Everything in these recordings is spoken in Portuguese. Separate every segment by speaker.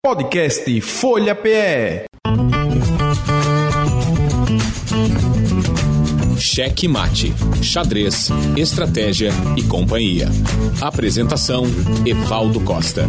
Speaker 1: Podcast Folha PE.
Speaker 2: Cheque Mate, Xadrez, Estratégia e Companhia. Apresentação: Evaldo Costa.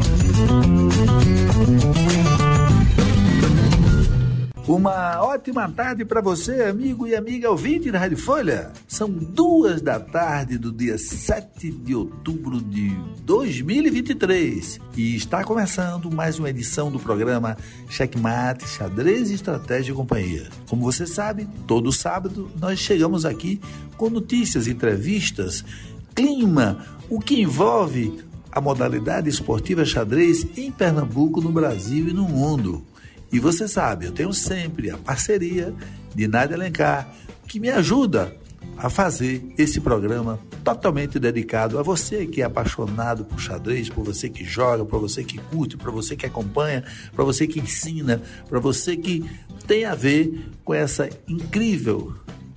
Speaker 3: Uma ótima tarde para você, amigo e amiga ouvinte da Rádio Folha. São duas da tarde do dia 7 de outubro de 2023 e está começando mais uma edição do programa Checkmate, Xadrez, Estratégia e Companhia. Como você sabe, todo sábado nós chegamos aqui com notícias, entrevistas, clima, o que envolve a modalidade esportiva xadrez em Pernambuco, no Brasil e no mundo. E você sabe, eu tenho sempre a parceria de Nádia Alencar, que me ajuda a fazer esse programa totalmente dedicado a você que é apaixonado por xadrez, por você que joga, para você que curte, para você que acompanha, para você que ensina, para você que tem a ver com essa incrível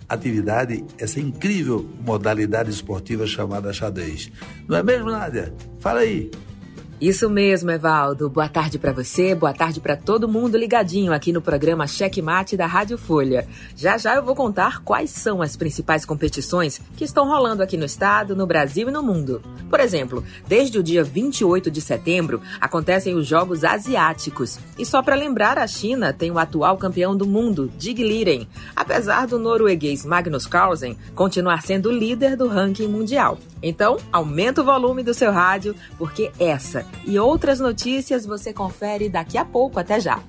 Speaker 3: atividade, essa incrível modalidade esportiva chamada xadrez. Não é mesmo, Nádia? Fala aí.
Speaker 4: Isso mesmo, Evaldo. Boa tarde para você, boa tarde para todo mundo ligadinho aqui no programa Cheque Mate da Rádio Folha. Já já eu vou contar quais são as principais competições que estão rolando aqui no estado, no Brasil e no mundo. Por exemplo, desde o dia 28 de setembro acontecem os Jogos Asiáticos. E só para lembrar, a China tem o atual campeão do mundo, Dig Liren, apesar do norueguês Magnus Carlsen continuar sendo líder do ranking mundial. Então, aumenta o volume do seu rádio, porque essa e outras notícias você confere daqui a pouco. Até já.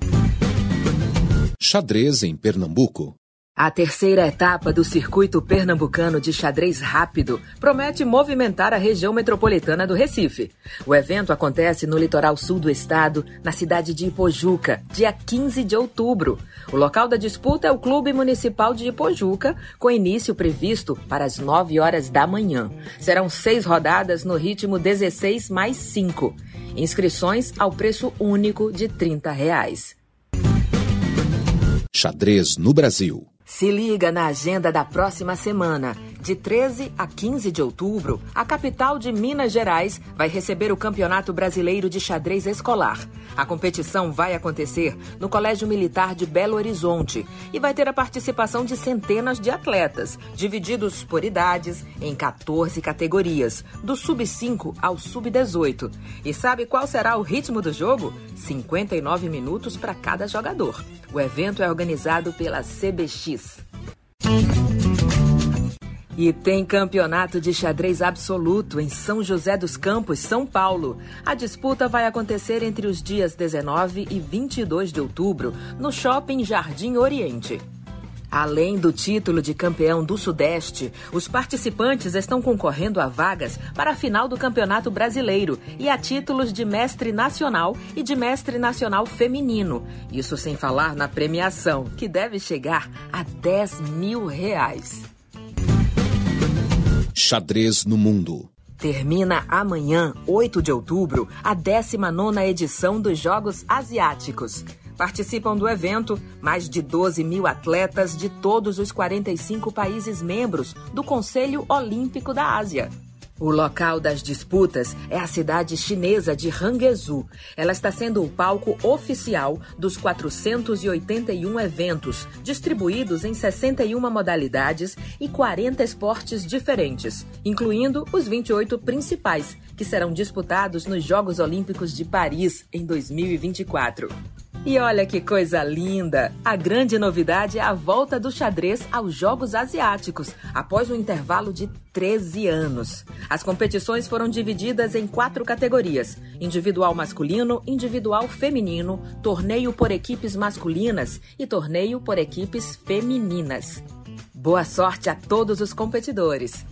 Speaker 2: Xadrez em Pernambuco.
Speaker 4: A terceira etapa do circuito pernambucano de xadrez rápido promete movimentar a região metropolitana do Recife. O evento acontece no litoral sul do estado, na cidade de Ipojuca, dia 15 de outubro. O local da disputa é o Clube Municipal de Ipojuca, com início previsto para as 9 horas da manhã. Serão seis rodadas no ritmo 16 mais 5. Inscrições ao preço único de 30 reais.
Speaker 2: Xadrez no Brasil.
Speaker 4: Se liga na agenda da próxima semana. De 13 a 15 de outubro, a capital de Minas Gerais vai receber o Campeonato Brasileiro de Xadrez Escolar. A competição vai acontecer no Colégio Militar de Belo Horizonte e vai ter a participação de centenas de atletas, divididos por idades em 14 categorias, do sub-5 ao sub-18. E sabe qual será o ritmo do jogo? 59 minutos para cada jogador. O evento é organizado pela CBX. E tem campeonato de xadrez absoluto em São José dos Campos, São Paulo. A disputa vai acontecer entre os dias 19 e 22 de outubro, no Shopping Jardim Oriente. Além do título de campeão do Sudeste, os participantes estão concorrendo a vagas para a final do Campeonato Brasileiro e a títulos de mestre nacional e de mestre nacional feminino. Isso sem falar na premiação, que deve chegar a 10 mil reais.
Speaker 2: Xadrez no Mundo.
Speaker 4: Termina amanhã, 8 de outubro, a 19 edição dos Jogos Asiáticos. Participam do evento mais de 12 mil atletas de todos os 45 países membros do Conselho Olímpico da Ásia. O local das disputas é a cidade chinesa de Hangzhou. Ela está sendo o palco oficial dos 481 eventos, distribuídos em 61 modalidades e 40 esportes diferentes, incluindo os 28 principais, que serão disputados nos Jogos Olímpicos de Paris em 2024. E olha que coisa linda! A grande novidade é a volta do xadrez aos Jogos Asiáticos, após um intervalo de 13 anos. As competições foram divididas em quatro categorias: individual masculino, individual feminino, torneio por equipes masculinas e torneio por equipes femininas. Boa sorte a todos os competidores!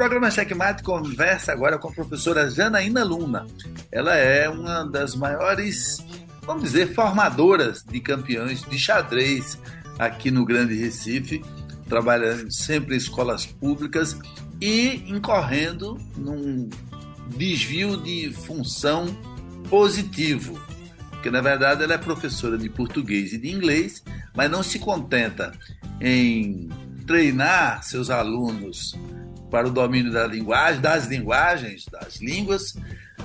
Speaker 3: Programa Checkmate conversa agora com a professora Janaína Luna. Ela é uma das maiores, vamos dizer, formadoras de campeões de xadrez aqui no Grande Recife, trabalhando sempre em escolas públicas e incorrendo num desvio de função positivo. Porque na verdade ela é professora de português e de inglês, mas não se contenta em treinar seus alunos para o domínio da linguagem, das linguagens, das línguas,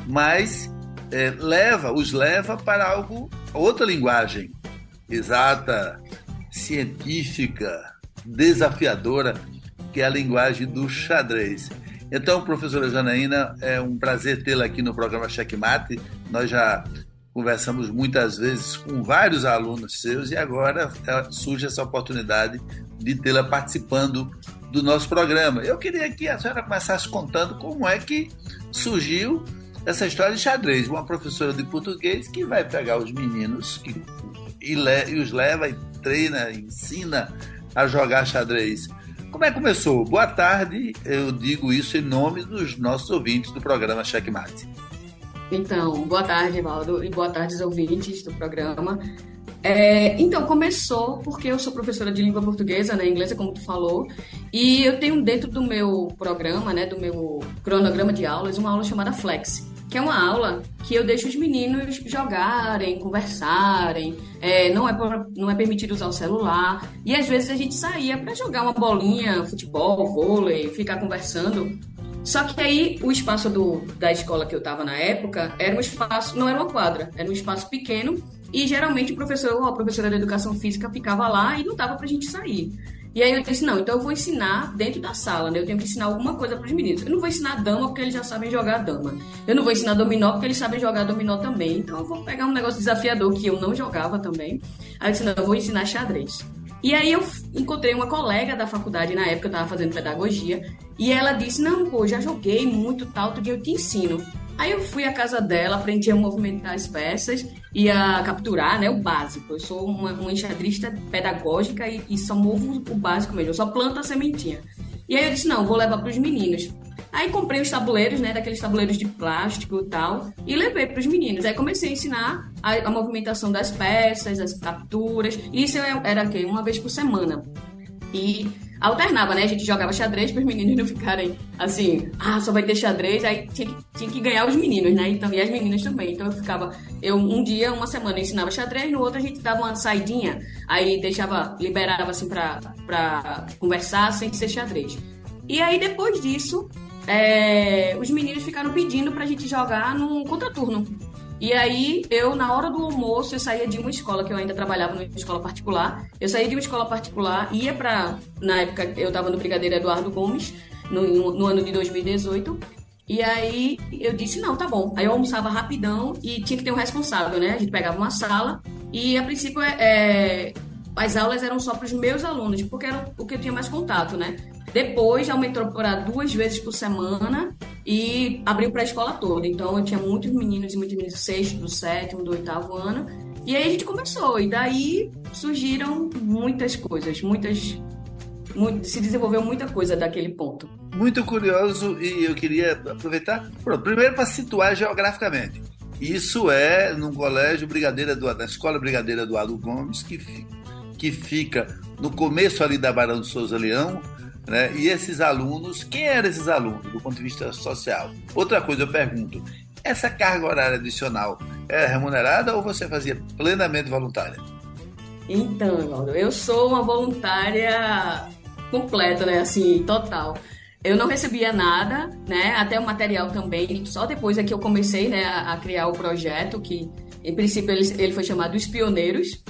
Speaker 3: mas é, leva, os leva para algo, outra linguagem exata, científica, desafiadora, que é a linguagem do xadrez. Então, professora Janaína, é um prazer tê-la aqui no programa Checkmate. Nós já conversamos muitas vezes com vários alunos seus e agora é, surge essa oportunidade de tê-la participando do nosso programa. Eu queria que a senhora começasse contando como é que surgiu essa história de xadrez. Uma professora de português que vai pegar os meninos e, e, le, e os leva e treina, ensina a jogar xadrez. Como é que começou? Boa tarde, eu digo isso em nome dos nossos ouvintes do programa Checkmate.
Speaker 5: Então, boa tarde, Valdo, e boa tarde aos ouvintes do programa. É, então, começou porque eu sou professora de língua portuguesa, né, inglesa, como tu falou, e eu tenho dentro do meu programa, né, do meu cronograma de aulas, uma aula chamada Flex, que é uma aula que eu deixo os meninos jogarem, conversarem, é, não, é, não é permitido usar o celular, e às vezes a gente saía para jogar uma bolinha, futebol, vôlei, ficar conversando. Só que aí o espaço do, da escola que eu estava na época era um espaço, não era uma quadra, era um espaço pequeno e geralmente o professor ou a professora de educação física ficava lá e não dava para a gente sair. E aí eu disse, não, então eu vou ensinar dentro da sala, né? Eu tenho que ensinar alguma coisa para os meninos. Eu não vou ensinar dama porque eles já sabem jogar dama. Eu não vou ensinar dominó porque eles sabem jogar dominó também. Então eu vou pegar um negócio desafiador que eu não jogava também. Aí eu disse, não, eu vou ensinar xadrez. E aí eu encontrei uma colega da faculdade, na época eu estava fazendo pedagogia, e ela disse, não, pô, já joguei muito tal, outro dia eu te ensino. Aí eu fui à casa dela, aprendi a movimentar as peças e a capturar, né, o básico. Eu sou uma, uma enxadrista pedagógica e, e, só movo o básico mesmo, eu só planto a sementinha. E aí eu disse, não, vou levar para os meninos. Aí comprei os tabuleiros, né, daqueles tabuleiros de plástico e tal, e levei para os meninos. Aí comecei a ensinar a, a, movimentação das peças, as capturas. Isso era o quê? Uma vez por semana. E alternava, né? A gente jogava xadrez para os meninos não ficarem assim, ah, só vai ter xadrez, aí tinha que, tinha que ganhar os meninos, né? Então, e as meninas também. Então eu ficava, eu um dia, uma semana eu ensinava xadrez, no outro a gente dava uma saidinha, aí deixava, liberava assim para conversar sem ser xadrez. E aí depois disso, é, os meninos ficaram pedindo pra gente jogar num contraturno. E aí, eu, na hora do almoço, eu saía de uma escola, que eu ainda trabalhava numa escola particular. Eu saía de uma escola particular, ia pra. Na época, eu tava no Brigadeiro Eduardo Gomes, no, no ano de 2018. E aí, eu disse: não, tá bom. Aí eu almoçava rapidão e tinha que ter um responsável, né? A gente pegava uma sala e, a princípio, é, é as aulas eram só para os meus alunos, porque era o que eu tinha mais contato, né? Depois aumentou para duas vezes por semana e abriu para a escola toda. Então eu tinha muitos meninos e muitos meninos do sexto, do sétimo, do oitavo ano. E aí a gente começou. E daí surgiram muitas coisas, muitas. Muito, se desenvolveu muita coisa daquele ponto.
Speaker 3: Muito curioso e eu queria aproveitar. Pronto, primeiro para situar geograficamente. Isso é no colégio Brigadeira do na escola Brigadeira Eduardo Gomes, que, que fica no começo ali da Barão de Souza Leão, né? E esses alunos, quem eram esses alunos do ponto de vista social? Outra coisa eu pergunto, essa carga horária adicional é remunerada ou você fazia plenamente voluntária?
Speaker 5: Então, eu sou uma voluntária completa, né? Assim, total. Eu não recebia nada, né? Até o material também. Só depois é que eu comecei, né, a, criar o projeto, que em princípio ele, ele foi chamado Os Pioneiros,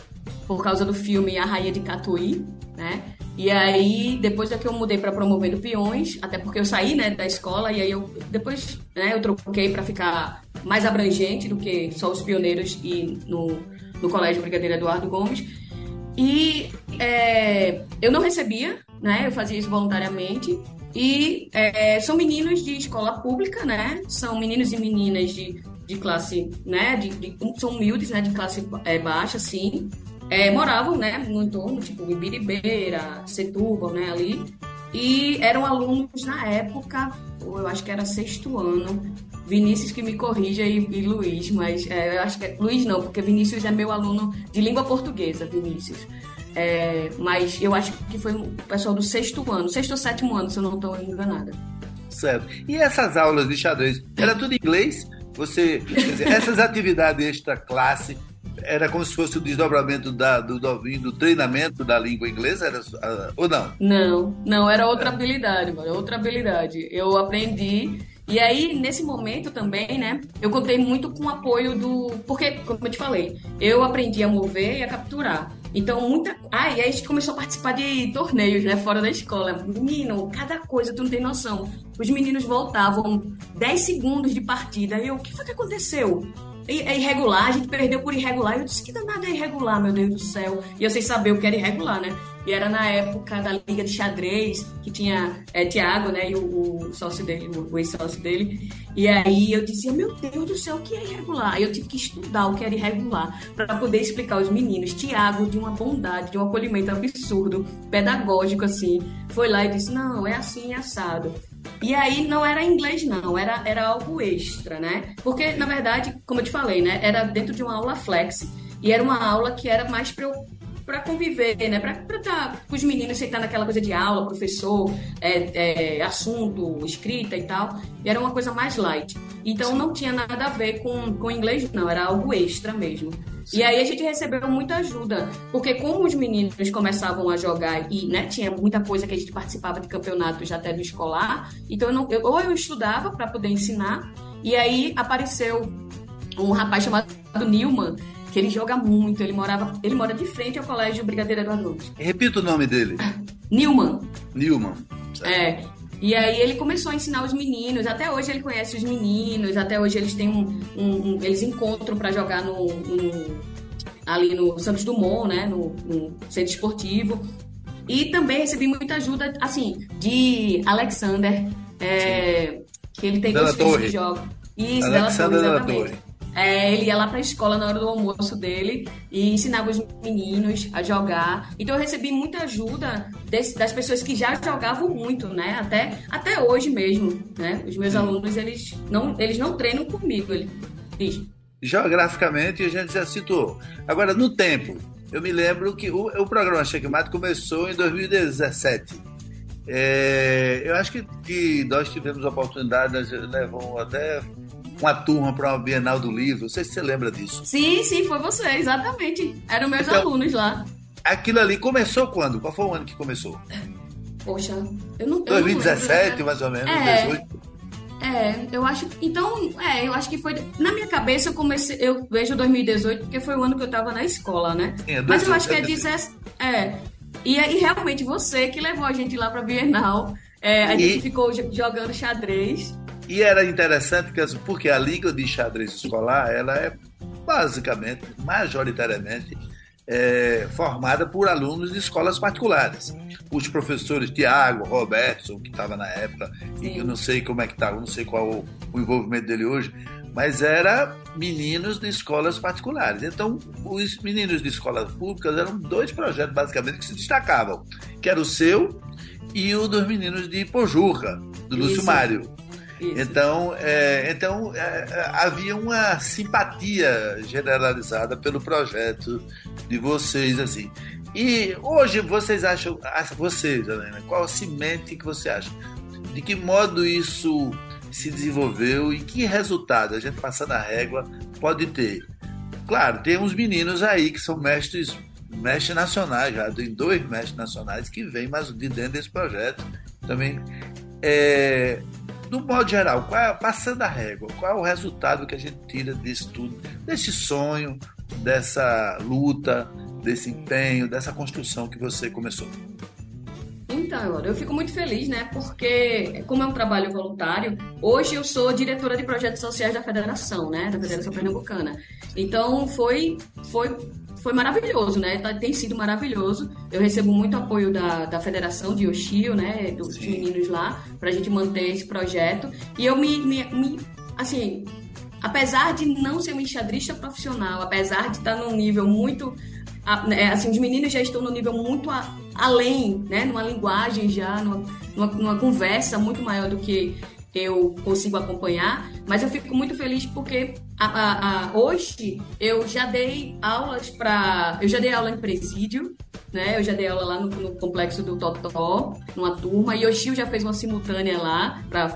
Speaker 5: por causa do filme A Rainha de Catuí, né? E aí, depois é que eu mudei para Promovendo Peões, até porque eu saí, né, da escola, e aí eu depois, né, eu troquei para ficar mais abrangente do que só os pioneiros e no, no Colégio Brigadeiro Eduardo Gomes. E é, eu não recebia, né, eu fazia isso voluntariamente. E é, são meninos de escola pública, né, são meninos e meninas de, de classe, né, de, de são humildes, né, de classe é, baixa, sim, é, moravam, né, no entorno, tipo Ibiribeira, Setúbal, né, ali. E eram alunos na época, eu acho que era sexto ano. Vinícius que me corrija e, e Luiz, mas é, eu acho que é, Luiz não, porque Vinícius é meu aluno de língua portuguesa, Vinícius. É, mas eu acho que foi o pessoal do sexto ano, sexto ou sétimo ano, se eu não estou enganada.
Speaker 3: Certo. E essas aulas de xadrez, era tudo em inglês? Você, dizer, essas atividades extra classe era como se fosse o desdobramento da, do, do, treinamento da língua inglesa, era, uh, ou não?
Speaker 5: Não, não, era outra habilidade, mano, outra habilidade. Eu aprendi E aí, nesse momento também, né, eu contei muito com o apoio do. Porque, como eu te falei, eu aprendi a mover e a capturar. Então, muita. Ah, e aí a gente começou a participar de torneios, né, fora da escola. Menino, cada coisa, tu não tem noção. Os meninos voltavam 10 segundos de partida. E eu, o que foi que aconteceu? É irregular, a gente perdeu por irregular. Eu disse que danada é irregular, meu Deus do céu. E eu sem saber o que era irregular, né? E era na época da Liga de Xadrez, que tinha é, Tiago, né? E o, o sócio dele, o, o ex-sócio dele. E aí eu dizia, meu Deus do céu, o que é irregular? Aí eu tive que estudar o que era irregular para poder explicar aos meninos. Tiago, de uma bondade, de um acolhimento absurdo, pedagógico, assim, foi lá e disse, não, é assim, é assado. E aí não era inglês, não, era, era algo extra, né? Porque, na verdade, como eu te falei, né? Era dentro de uma aula flex. E era uma aula que era mais para conviver, né? Para estar tá com os meninos estar naquela coisa de aula, professor, é, é, assunto, escrita e tal. E era uma coisa mais light. Então não tinha nada a ver com, com inglês, não, era algo extra mesmo. Sim. E aí a gente recebeu muita ajuda, porque como os meninos começavam a jogar e né, tinha muita coisa que a gente participava de campeonatos até do escolar, então eu não, eu, ou eu estudava para poder ensinar, e aí apareceu um rapaz chamado Newman, que ele joga muito, ele morava, ele mora de frente ao colégio Brigadeiro Eduardo Luz.
Speaker 3: Repita o nome dele.
Speaker 5: Newman.
Speaker 3: Newman.
Speaker 5: Certo. É. E aí ele começou a ensinar os meninos. Até hoje ele conhece os meninos. Até hoje eles têm um, um, um eles encontram para jogar no, no, ali no Santos Dumont, né, no, no centro esportivo. E também recebi muita ajuda, assim, de Alexander, é, que ele tem dois filhos que jogam. Isso,
Speaker 3: Alexander Della Torre, exatamente.
Speaker 5: É, ele ia lá para a escola na hora do almoço dele e ensinava os meninos a jogar. Então eu recebi muita ajuda desse, das pessoas que já jogavam muito, né? Até, até hoje mesmo, né? Os meus Sim. alunos, eles não, eles não treinam comigo, ele diz.
Speaker 3: Geograficamente, a gente já citou. Agora, no tempo, eu me lembro que o, o programa Checkmate começou em 2017. É, eu acho que, que nós tivemos a oportunidade, nós levamos até uma turma para uma Bienal do Livro. Não sei se você lembra disso.
Speaker 5: Sim, sim, foi você, exatamente. Eram meus então, alunos lá.
Speaker 3: Aquilo ali começou quando? Qual foi o ano que começou?
Speaker 5: Poxa, eu não. Eu
Speaker 3: 2017, não né? mais ou menos, é, 18.
Speaker 5: É, eu acho. Então, é, eu acho que foi. Na minha cabeça, eu comecei. Eu vejo 2018 porque foi o ano que eu tava na escola, né? Sim, é Mas eu acho que é 17. É. E, e realmente você que levou a gente lá pra Bienal. É, a e... gente ficou jogando xadrez.
Speaker 3: E era interessante porque a Liga de Xadrez Escolar ela é basicamente, majoritariamente, é, formada por alunos de escolas particulares. Os professores Tiago, Robertson, que estava na época, e eu não sei como é que está, não sei qual o, o envolvimento dele hoje, mas era meninos de escolas particulares. Então, os meninos de escolas públicas eram dois projetos basicamente que se destacavam, que era o seu e o dos meninos de Pojurra, do Lúcio Isso. Mário. Então, é, então é, é, havia uma simpatia generalizada pelo projeto de vocês, assim. E hoje vocês acham, vocês, Helena, qual semente que você acha? De que modo isso se desenvolveu e que resultado a gente passando a régua pode ter? Claro, tem uns meninos aí que são mestres mestres nacionais, já tem dois mestres nacionais que vêm mais de dentro desse projeto também. É, no modo geral, qual é, passando a régua, qual é o resultado que a gente tira desse tudo, desse sonho, dessa luta, desse empenho, dessa construção que você começou?
Speaker 5: Então, eu fico muito feliz, né? Porque, como é um trabalho voluntário, hoje eu sou diretora de projetos sociais da Federação, né? Da Federação Pernambucana. Então, foi, foi foi maravilhoso, né? Tá, tem sido maravilhoso. Eu recebo muito apoio da, da Federação de Yoshio, né? Dos Sim. meninos lá, pra gente manter esse projeto. E eu me, me, me assim, apesar de não ser um enxadrista profissional, apesar de estar num nível muito né, assim, os meninos já estão no nível muito a, além, né, numa linguagem já, numa, numa, numa, conversa muito maior do que eu consigo acompanhar, mas eu fico muito feliz porque a, a, a, hoje eu já dei aulas para. Eu já dei aula em presídio, né? Eu já dei aula lá no, no complexo do Totó, numa turma, e o Chio já fez uma simultânea lá para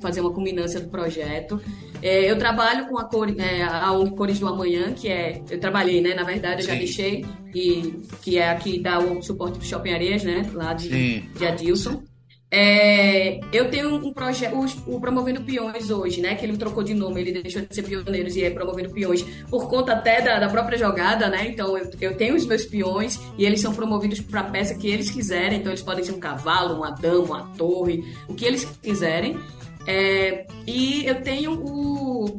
Speaker 5: fazer uma culminância do projeto. É, eu trabalho com a, cor, é, a ONG Cores do Amanhã, que é. Eu trabalhei, né? Na verdade, eu já deixei, e, que é aqui dá o suporte para Shopping Areias, né? Lá de, de Adilson. É, eu tenho um projeto, o, Promovendo Peões hoje, né? Que ele trocou de nome, ele deixou de ser Pioneiros e é Promovendo Peões por conta até da, da própria jogada, né? Então eu, eu, tenho os meus peões e eles são promovidos para a peça que eles quiserem. Então eles podem ser um cavalo, uma dama, uma torre, o que eles quiserem. É, e eu tenho o,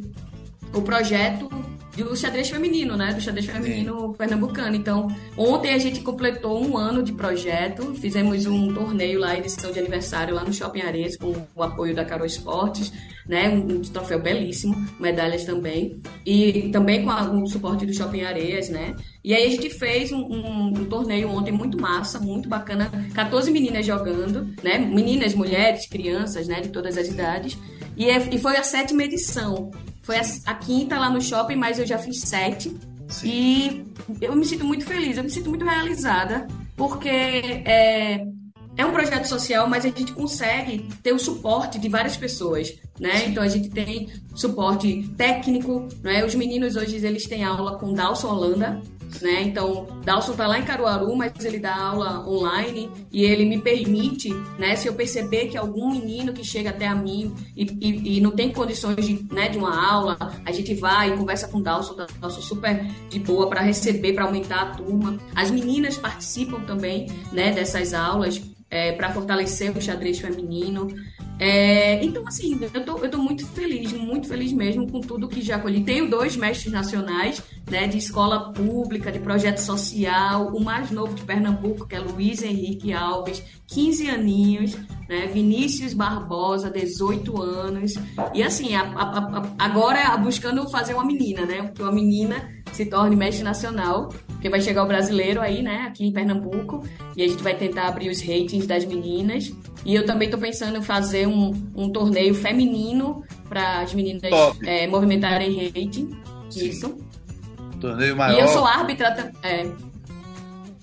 Speaker 5: o projeto do xadrez feminino, né? Do xadrez feminino Sim. pernambucano. Então, ontem a gente completou um ano de projeto, fizemos um torneio lá, edição de aniversário lá no Shopping Areias, com o apoio da Carol Esportes, né? Um, um troféu belíssimo, medalhas também. E também com, a, o suporte do Shopping Areias, né? E aí a gente fez um, um, um, torneio ontem muito massa, muito bacana. 14 meninas jogando, né? Meninas, mulheres, crianças, né? De todas as idades. E, é, e foi a sétima edição. Foi a, a, quinta lá no shopping, mas eu já fiz sete. Sim. E eu me sinto muito feliz, eu me sinto muito realizada, porque é, é um projeto social, mas a gente consegue ter o suporte de várias pessoas, né? Então a gente tem suporte técnico, né? Os meninos hoje eles têm aula com Dalson Holanda, né? Então, Dalson está lá em Caruaru, mas ele dá aula online e ele me permite, né? Se eu perceber que algum menino que chega até a mim e, e, e não tem condições de, né, de uma aula, a gente vai e conversa com o Dalson, Dalson super de boa para receber, para aumentar a turma. As meninas participam também, né, dessas aulas é, para fortalecer o xadrez feminino. É, então, assim, eu tô, eu tô muito feliz, muito feliz mesmo com tudo que já colhi. Tenho dois mestres nacionais, né, de escola pública, de projeto social, o mais novo de Pernambuco, que é Luiz Henrique Alves, 15 aninhos, né, Vinícius Barbosa, 18 anos, e assim, a, a, a, agora buscando fazer uma menina, né, porque uma menina se torne mestre nacional, porque vai chegar o brasileiro aí, né, aqui em Pernambuco, e a gente vai tentar abrir os ratings das meninas, e eu também estou pensando em fazer um, um torneio feminino para as meninas é, movimentarem rating. Sim. Isso.
Speaker 3: Torneio maior.
Speaker 5: E eu sou árbitra. É.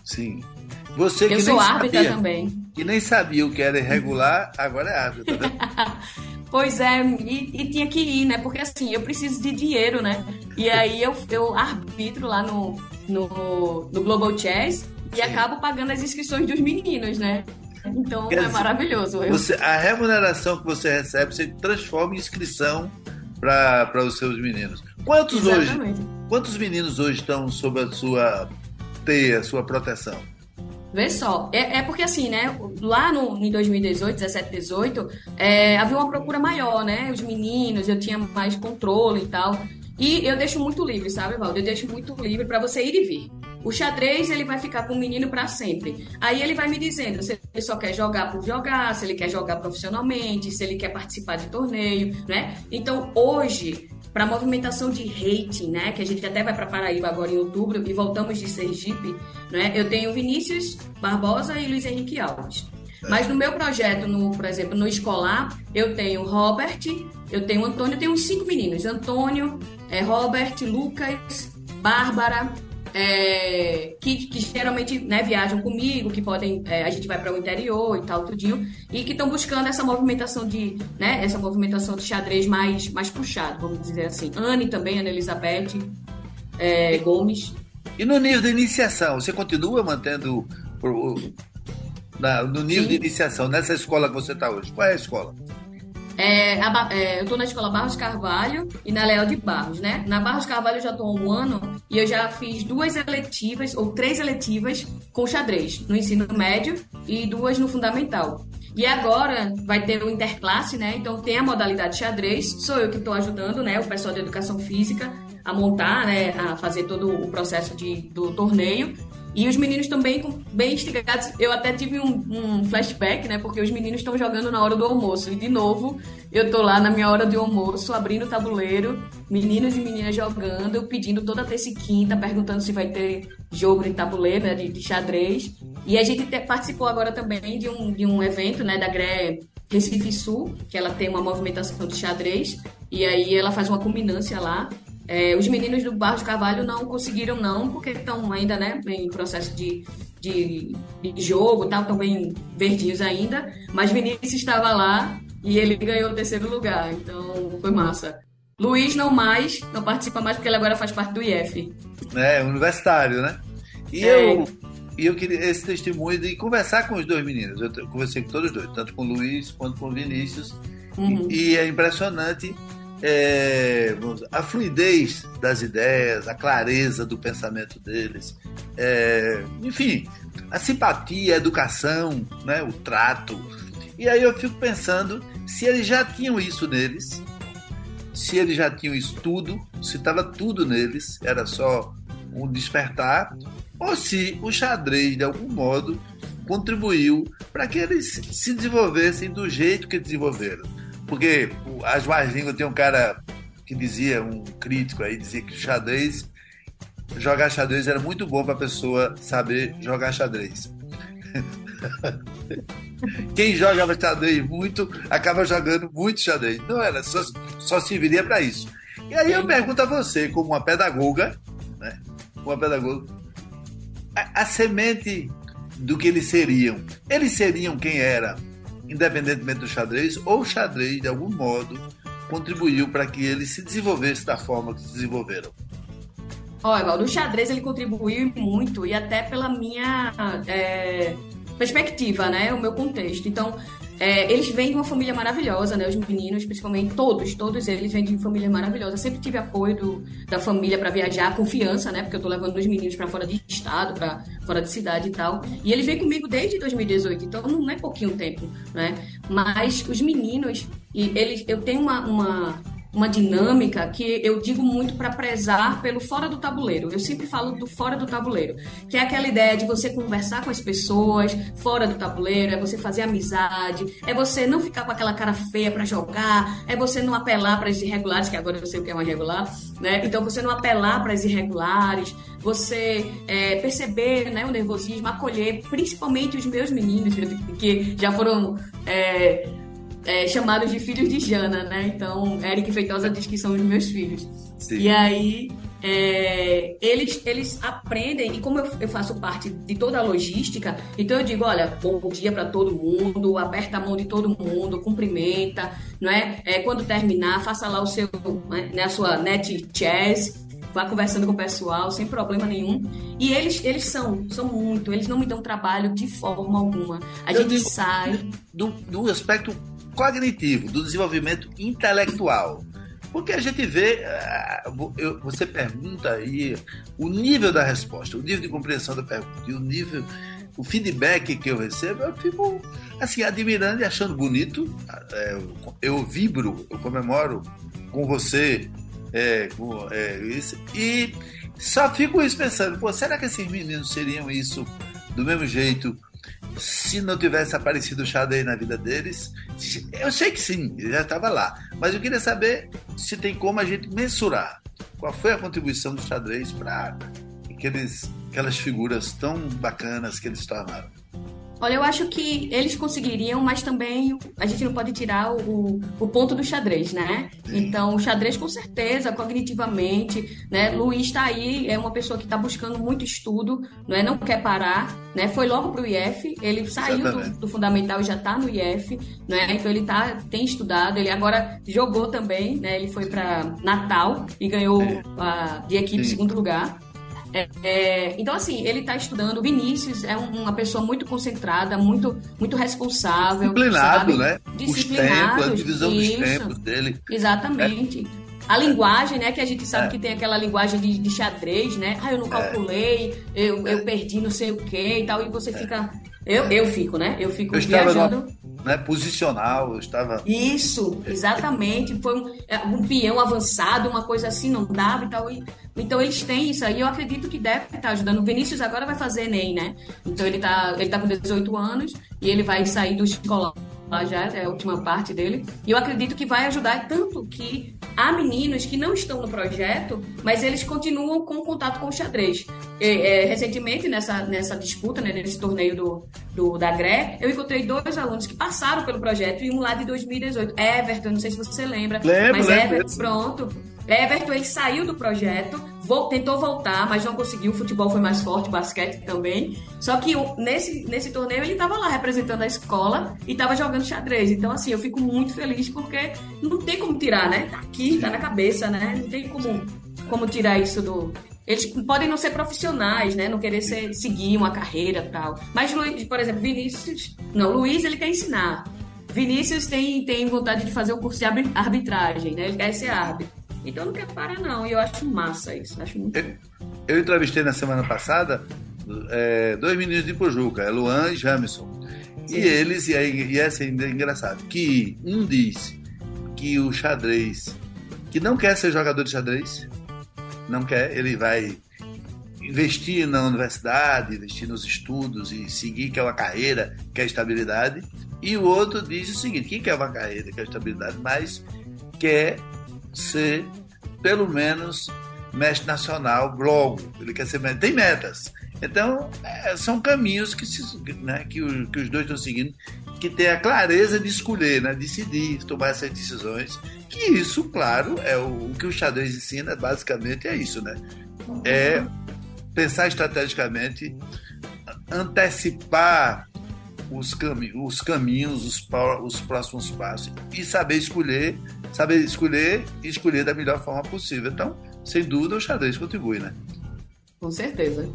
Speaker 3: Sim. Você que
Speaker 5: eu sou árbitra sabia, também.
Speaker 3: Que nem sabia o que era irregular, agora é árbitra. Né?
Speaker 5: pois é, e, e, tinha que ir, né? Porque assim, eu preciso de dinheiro, né? E aí eu, eu arbitro lá no, no, no Global Chess e Sim. acabo pagando as inscrições dos meninos, né? Então é maravilhoso.
Speaker 3: Você, a remuneração que você recebe, você transforma em inscrição para os seus meninos. Quantos Exatamente. hoje? Quantos meninos hoje estão sob a sua teia, sua proteção?
Speaker 5: Vê só, é, é, porque assim, né? Lá no, em 2018, 17, 18, é, havia uma procura maior, né? Os meninos, eu tinha mais controle e tal. E eu deixo muito livre, sabe, Valdo? Eu deixo muito livre para você ir e vir. O xadrez, ele vai ficar com o menino para sempre. Aí ele vai me dizendo se ele só quer jogar por jogar, se ele quer jogar profissionalmente, se ele quer participar de torneio, né? Então, hoje, para movimentação de rating, né, que a gente até vai para Paraíba agora em outubro e voltamos de Sergipe, né? Eu tenho Vinícius Barbosa e Luiz Henrique Alves. Mas no meu projeto, no, por exemplo, no escolar, eu tenho Robert, eu tenho Antônio, eu tenho uns cinco meninos. Antônio, é, Robert, Lucas, Bárbara, é, que, que, geralmente né, viajam comigo, que podem, é, a gente vai para o interior e tal, tudinho, e que estão buscando essa movimentação de, né, essa movimentação de xadrez mais, mais puxado, vamos dizer assim. Anne também, Ana Elizabeth é, Gomes.
Speaker 3: E no nível de iniciação, você continua mantendo o, na, no nível Sim. de iniciação nessa escola que você está hoje? Qual é a escola?
Speaker 5: É, a, é, eu estou na escola Barros Carvalho e na Leal de Barros, né? Na Barros Carvalho eu já estou há um ano e eu já fiz duas eletivas, ou três eletivas, com xadrez, no ensino médio e duas no fundamental. E agora vai ter o interclasse, né? Então tem a modalidade xadrez, sou eu que estou ajudando, né? O pessoal de educação física a montar, né? A fazer todo o processo de, do torneio. E os meninos também bem instigados. Eu até tive um, um, flashback, né? Porque os meninos estão jogando na hora do almoço. E de novo, eu tô lá na minha hora de almoço, abrindo o tabuleiro, meninos e meninas jogando, pedindo toda terça e quinta, perguntando se vai ter jogo de tabuleiro, né? De, de xadrez. E a gente te, participou agora também de um, de um evento, né? Da GRE Recife Sul, que ela tem uma movimentação de xadrez. E aí ela faz uma combinância lá. É, os meninos do Barros Carvalho não conseguiram não, porque estão ainda né, em processo de, de, de jogo, tá, estão bem verdinhos ainda, mas Vinícius estava lá e ele ganhou o terceiro lugar, então foi massa. Luiz não mais, não participa mais porque ele agora faz parte do IF.
Speaker 3: É, universitário, né? E é. eu e eu queria esse testemunho de conversar com os dois meninos. Eu conversei com todos os dois, tanto com o Luiz quanto com o Vinícius. Uhum. E, e, é impressionante é, a fluidez das ideias, a clareza do pensamento deles, é, enfim, a simpatia, a educação, né, o trato. E aí eu fico pensando se eles já tinham isso neles, se eles já tinham isso tudo, se estava tudo neles, era só um despertar, ou se o xadrez, de algum modo, contribuiu para que eles se desenvolvessem do jeito que desenvolveram. Porque as mais línguas tem um cara que dizia, um crítico aí, dizia que xadrez, jogar xadrez era muito bom para a pessoa saber jogar xadrez. Quem joga xadrez muito acaba jogando muito xadrez. Não era, só, só serviria para isso. E aí eu pergunto a você, como uma pedagoga, né? Uma pedagoga, a, a semente do que eles seriam, eles seriam quem era independentemente do xadrez, ou o xadrez, de algum modo, contribuiu para que ele se desenvolvesse da forma que se desenvolveram?
Speaker 5: Olha, Evaldo, o xadrez ele contribuiu muito e até pela minha é, perspectiva, né, o meu contexto. Então, é, eles vêm de uma família maravilhosa, né? Os meninos, principalmente, todos, todos eles vêm de uma família maravilhosa. Eu sempre tive apoio do, da família para viajar, confiança, né? Porque eu tô levando os meninos para fora de estado, para fora de cidade e tal. E ele vem comigo desde 2018, então não é pouquinho tempo, né? Mas os meninos, e eles, eu tenho uma, uma uma dinâmica que eu digo muito para prezar pelo fora do tabuleiro. Eu sempre falo do fora do tabuleiro, que é aquela ideia de você conversar com as pessoas fora do tabuleiro, é você fazer amizade, é você não ficar com aquela cara feia para jogar, é você não apelar para as irregulares, que agora eu sei o que é uma irregular, né? Então você não apelar para as irregulares, você é, perceber né, o nervosismo, acolher, principalmente os meus meninos, que já foram é, é, chamados de filhos de Jana, né? Então, Eric Feitosa diz que são os meus filhos. Sim. E aí, é, eles, eles aprendem, e como eu, eu, faço parte de toda a logística, então eu digo: olha, bom dia para todo mundo, aperta a mão de todo mundo, cumprimenta, não é? é quando terminar, faça lá o seu, né, a sua net chess, vá conversando com o pessoal sem problema nenhum. E eles, eles são, são muito, eles não me dão trabalho de forma alguma. A eu gente sai.
Speaker 3: Do, do aspecto cognitivo, do desenvolvimento intelectual. Porque a gente vê, ah, você pergunta aí o nível da resposta, o nível de compreensão da pergunta e o nível, o feedback que eu recebo, eu fico assim, admirando e achando bonito. É, eu vibro, eu comemoro com você é, com, é, isso, e só fico isso pensando, será que esses meninos seriam isso do mesmo jeito se não tivesse aparecido o xadrez na vida deles, eu sei que sim, ele já estava lá. Mas eu queria saber se tem como a gente mensurar qual foi a contribuição do xadrez para aquelas figuras tão bacanas que eles tornaram.
Speaker 5: Olha, eu acho que eles conseguiriam, mas também a gente não pode tirar o, o ponto do xadrez, né? Então, o xadrez, com certeza, cognitivamente, né? Luiz está aí, é uma pessoa que está buscando muito estudo, não é? Não quer parar, né? Foi logo para o IF, ele saiu do, do, fundamental e já está no IF, né? Então, ele tá, tem estudado, ele agora jogou também, né? Ele foi para Natal e ganhou a, de equipe Sim. segundo lugar. É, é, então, assim, ele está estudando. Vinícius é uma pessoa muito concentrada, muito, muito responsável.
Speaker 3: Disciplinado, sabe? né?
Speaker 5: Disciplinado.
Speaker 3: Os tempos, a divisão isso. dos tempos dele.
Speaker 5: Exatamente. É. A linguagem, né? Que a gente sabe é. que tem aquela linguagem de, de, xadrez, né? Ah, eu não é. calculei, eu, eu perdi não sei o quê e tal. E você fica. Eu, eu fico, né? Eu fico eu viajando
Speaker 3: né, posicional, eu estava.
Speaker 5: Isso, exatamente. Foi um, é, um peão avançado, uma coisa assim, não dava e tal. E, então eles têm isso aí, eu acredito que deve estar ajudando. O Vinícius agora vai fazer Enem, né? Então ele tá, ele tá com 18 anos e ele vai sair do escolar lá já, é a última parte dele. E eu acredito que vai ajudar tanto que há meninos que não estão no projeto, mas eles continuam com contato com o xadrez. E, é, recentemente, nessa, nessa disputa, né, nesse torneio do, do, da GRE, eu encontrei dois alunos que passaram pelo projeto e um lá de 2018. Everton, não sei se você lembra.
Speaker 3: Lembro,
Speaker 5: mas
Speaker 3: lembro.
Speaker 5: Everton, pronto. Everton ele saiu do projeto, tentou voltar, mas não conseguiu. O futebol foi mais forte, o basquete também. Só que nesse, nesse torneio ele estava lá representando a escola e estava jogando xadrez. Então, assim, eu fico muito feliz porque não tem como tirar, né? Tá aqui, tá na cabeça, né? Não tem como, como tirar isso do, Eles podem não ser profissionais, né? Não querer ser, seguir uma carreira tal. Mas, Luiz, por exemplo, Vinícius. Não, Luiz ele quer ensinar. Vinícius tem, tem vontade de fazer o curso de arbitragem, né? Ele quer ser árbitro. Então não quer parar, não. E eu acho massa isso. Acho muito
Speaker 3: eu, eu entrevistei na semana passada é, dois meninos de Pojuca, é Luan e Jamison. E eles, e, aí, e essa é engraçado, que um diz que o xadrez, que não quer ser jogador de xadrez, não quer, ele vai investir na universidade, investir nos estudos e seguir que é uma carreira, que é estabilidade. E o outro diz o seguinte: quem quer uma carreira, quer estabilidade, mas quer ser pelo menos mestre nacional logo. Ele quer ser mestre. Tem metas. Então, é, são caminhos que, se, né, que, o, que, os dois estão seguindo, que tem a clareza de escolher, né, decidir, tomar essas decisões. Que isso, claro, é o, o que o xadrez ensina, basicamente, é isso, né? É pensar estrategicamente, antecipar os, cami os caminhos, os, os próximos passos e saber escolher, saber escolher e escolher da melhor forma possível. Então, sem dúvida, o xadrez contribui, né?
Speaker 5: Com certeza.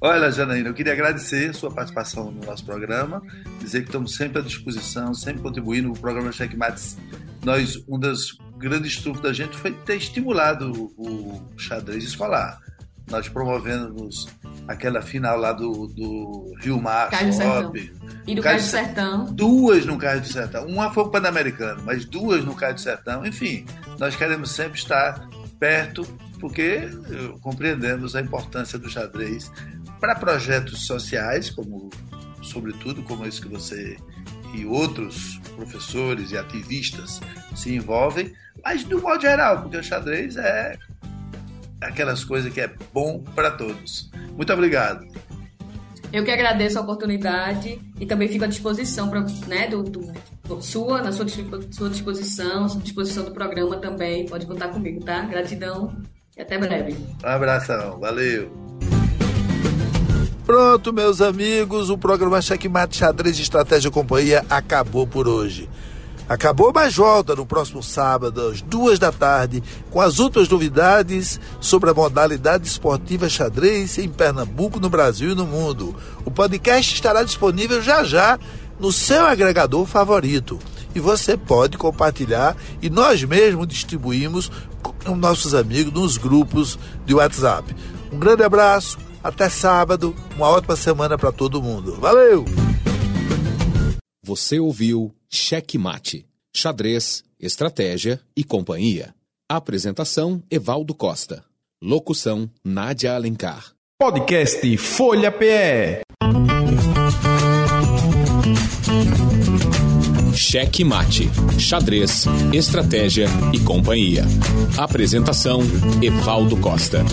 Speaker 3: Olha, Janaína, eu queria agradecer a sua participação no nosso programa, dizer que estamos sempre à disposição, sempre contribuindo. O programa Checkmates, nós, uma das grandes trunfos da gente foi ter estimulado o xadrez escolar. Nós promovemos aquela final lá do, do Rio Mar,
Speaker 5: Shopping. E do Cais do Sertão.
Speaker 3: Duas no Cais do Sertão. Uma foi o Pan-Americano, mas duas no Cais do Sertão. Enfim, nós queremos sempre estar perto, porque eh, compreendemos a importância do xadrez para projetos sociais, como sobretudo como esse que você e outros professores e ativistas se envolvem, mas do modo geral, porque o xadrez é aquelas coisas que é bom para todos. Muito obrigado.
Speaker 5: Eu que agradeço a oportunidade e também fico à disposição pra, né, do, do, sua, na sua, sua disposição, à disposição do programa também. Pode contar comigo, tá? Gratidão e até breve.
Speaker 3: Um abração, valeu. Pronto, meus amigos, o programa Checkmate Xadrez de Estratégia e Companhia acabou por hoje. Acabou, mas volta no próximo sábado, às duas da tarde, com as outras novidades sobre a modalidade esportiva xadrez em Pernambuco, no Brasil e no mundo. O podcast estará disponível já já no seu agregador favorito. E você pode compartilhar e nós mesmos distribuímos com nossos amigos nos grupos de WhatsApp. Um grande abraço até sábado, uma ótima semana para todo mundo. Valeu!
Speaker 2: Você ouviu Cheque Mate, xadrez, estratégia e companhia. Apresentação Evaldo Costa. Locução Nádia Alencar.
Speaker 1: Podcast Folha PE.
Speaker 2: Cheque Mate, xadrez, estratégia e companhia. Apresentação Evaldo Costa.